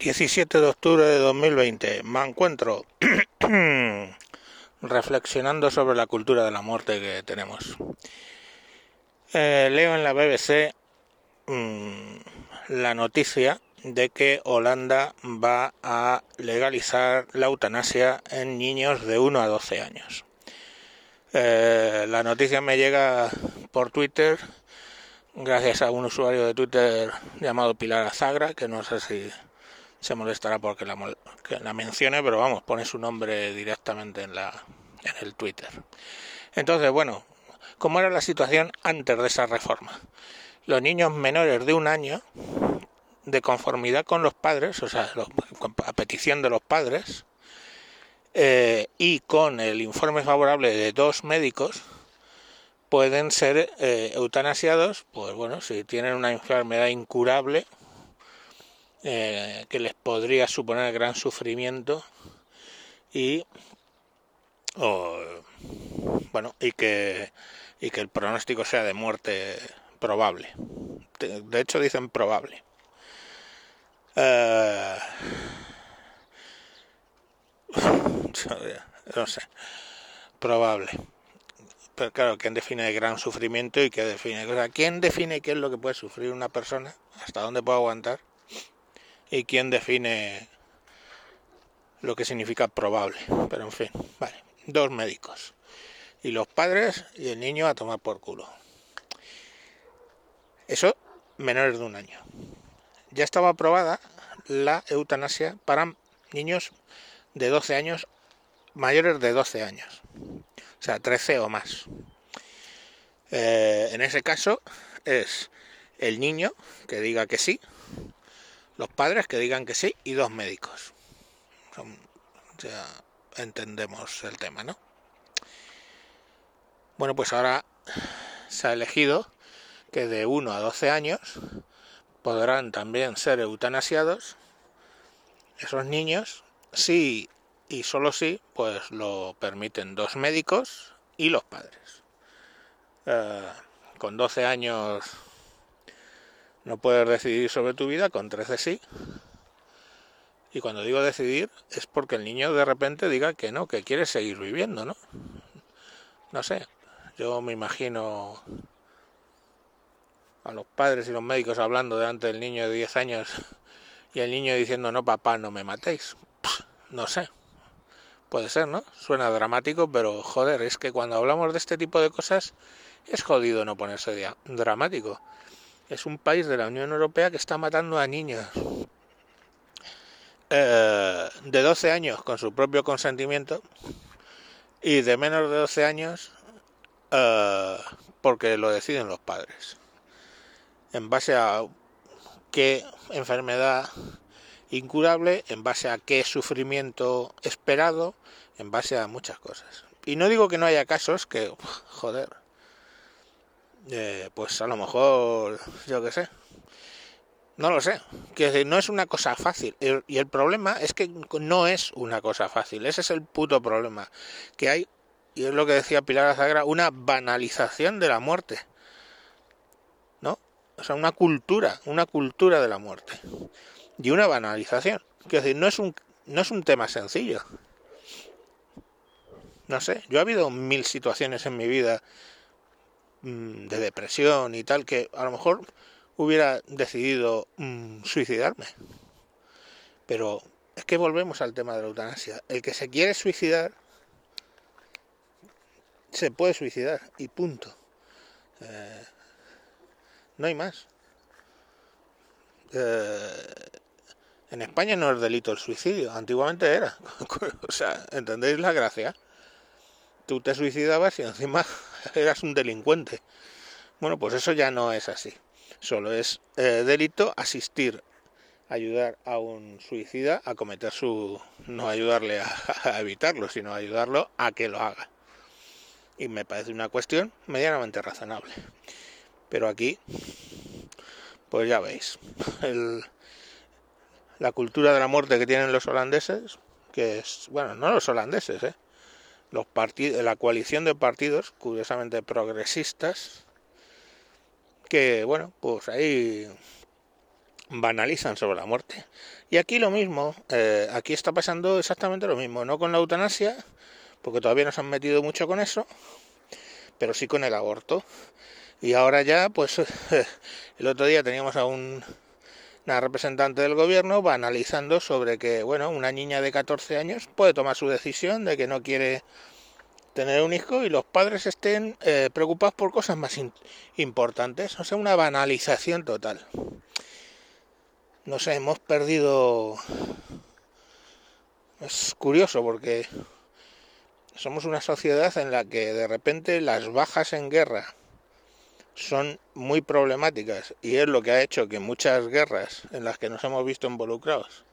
17 de octubre de 2020. Me encuentro reflexionando sobre la cultura de la muerte que tenemos. Eh, leo en la BBC mmm, la noticia de que Holanda va a legalizar la eutanasia en niños de 1 a 12 años. Eh, la noticia me llega por Twitter gracias a un usuario de Twitter llamado Pilar Azagra, que no sé si se molestará porque la, que la mencione, pero vamos, pone su nombre directamente en, la, en el Twitter. Entonces, bueno, ¿cómo era la situación antes de esa reforma? Los niños menores de un año, de conformidad con los padres, o sea, a petición de los padres, eh, y con el informe favorable de dos médicos, pueden ser eh, eutanasiados, pues bueno, si tienen una enfermedad incurable, eh, que les podría suponer gran sufrimiento y bueno y que y que el pronóstico sea de muerte probable. De hecho dicen probable. Uh, no sé probable. Pero claro quién define gran sufrimiento y qué define o sea, quién define qué es lo que puede sufrir una persona hasta dónde puede aguantar y quién define lo que significa probable. Pero en fin, vale, dos médicos. Y los padres y el niño a tomar por culo. Eso menores de un año. Ya estaba aprobada la eutanasia para niños de 12 años, mayores de 12 años. O sea, 13 o más. Eh, en ese caso es el niño que diga que sí, los padres que digan que sí y dos médicos. ya entendemos el tema, ¿no? Bueno, pues ahora se ha elegido que de 1 a 12 años podrán también ser eutanasiados esos niños si y solo si pues lo permiten dos médicos y los padres. Eh, con 12 años no puedes decidir sobre tu vida, con 13 sí. Y cuando digo decidir es porque el niño de repente diga que no, que quiere seguir viviendo, ¿no? No sé, yo me imagino a los padres y los médicos hablando delante del niño de 10 años y el niño diciendo, no, papá, no me matéis. No sé, puede ser, ¿no? Suena dramático, pero joder, es que cuando hablamos de este tipo de cosas es jodido no ponerse dramático es un país de la Unión Europea que está matando a niños eh, de 12 años con su propio consentimiento y de menos de 12 años eh, porque lo deciden los padres. En base a qué enfermedad incurable, en base a qué sufrimiento esperado, en base a muchas cosas. Y no digo que no haya casos que, joder, eh, pues a lo mejor, yo qué sé, no lo sé, que no es una cosa fácil. Y el problema es que no es una cosa fácil, ese es el puto problema, que hay, y es lo que decía Pilar Azagra, una banalización de la muerte. ¿No? O sea, una cultura, una cultura de la muerte. Y una banalización. Quiero decir, no es un, no es un tema sencillo. No sé, yo ha habido mil situaciones en mi vida de depresión y tal, que a lo mejor hubiera decidido mm, suicidarme. Pero es que volvemos al tema de la eutanasia. El que se quiere suicidar, se puede suicidar y punto. Eh, no hay más. Eh, en España no es delito el suicidio, antiguamente era. o sea, ¿entendéis la gracia? Tú te suicidabas y encima eras un delincuente. Bueno, pues eso ya no es así. Solo es eh, delito asistir, ayudar a un suicida a cometer su... no ayudarle a, evitarlo, sino ayudarlo a que lo haga. Y me parece una cuestión medianamente razonable. Pero aquí, pues ya veis, la cultura de la muerte que tienen los holandeses, que es, bueno, no los holandeses, ¿eh? Los partidos, la coalición de partidos, curiosamente progresistas, que bueno, pues ahí banalizan sobre la muerte. Y aquí lo mismo, eh, aquí está pasando exactamente lo mismo, no con la eutanasia, porque todavía no se han metido mucho con eso, pero sí con el aborto. Y ahora ya, pues el otro día teníamos a un, una representante del gobierno banalizando sobre que, bueno, una niña de 14 años puede tomar su decisión de que no quiere tener un hijo y los padres estén eh, preocupados por cosas más importantes. O sea, una banalización total. No sé, hemos perdido... Es curioso porque somos una sociedad en la que de repente las bajas en guerra son muy problemáticas y es lo que ha hecho que muchas guerras en las que nos hemos visto involucrados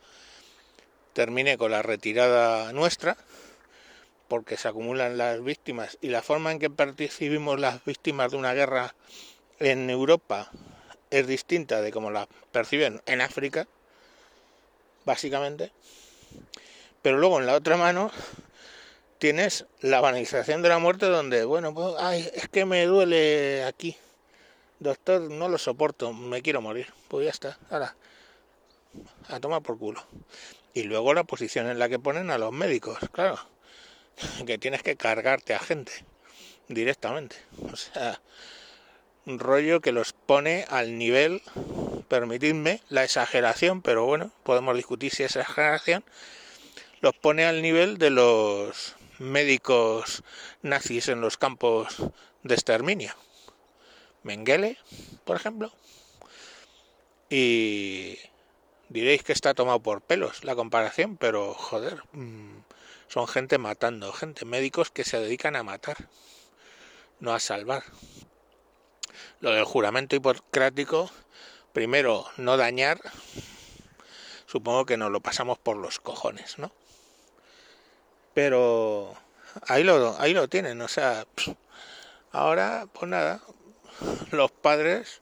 termine con la retirada nuestra porque se acumulan las víctimas y la forma en que percibimos las víctimas de una guerra en Europa es distinta de como la perciben en África, básicamente. Pero luego en la otra mano tienes la banalización de la muerte donde, bueno, pues, ay, es que me duele aquí. Doctor, no lo soporto, me quiero morir. Pues ya está, ahora, a tomar por culo. Y luego la posición en la que ponen a los médicos, claro que tienes que cargarte a gente directamente. O sea, un rollo que los pone al nivel, permitidme la exageración, pero bueno, podemos discutir si es exageración, los pone al nivel de los médicos nazis en los campos de exterminio. Mengele, por ejemplo. Y diréis que está tomado por pelos la comparación, pero joder, mm, son gente matando, gente, médicos que se dedican a matar, no a salvar. Lo del juramento hipocrático, primero, no dañar, supongo que nos lo pasamos por los cojones, ¿no? Pero ahí lo, ahí lo tienen, o sea, ahora, pues nada, los padres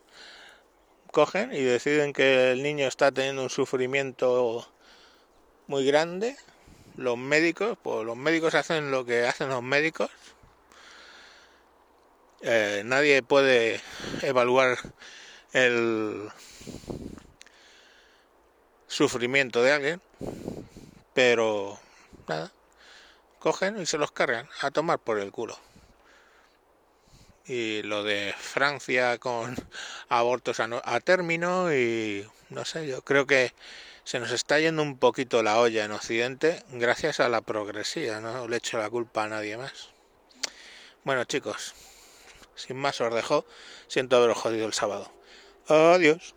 cogen y deciden que el niño está teniendo un sufrimiento muy grande los médicos, pues los médicos hacen lo que hacen los médicos. Eh, nadie puede evaluar el sufrimiento de alguien, pero nada, cogen y se los cargan a tomar por el culo. Y lo de Francia con abortos a, a término y no sé, yo creo que se nos está yendo un poquito la olla en Occidente gracias a la progresía, no le echo la culpa a nadie más. Bueno chicos, sin más os dejo, siento haberos jodido el sábado. Adiós.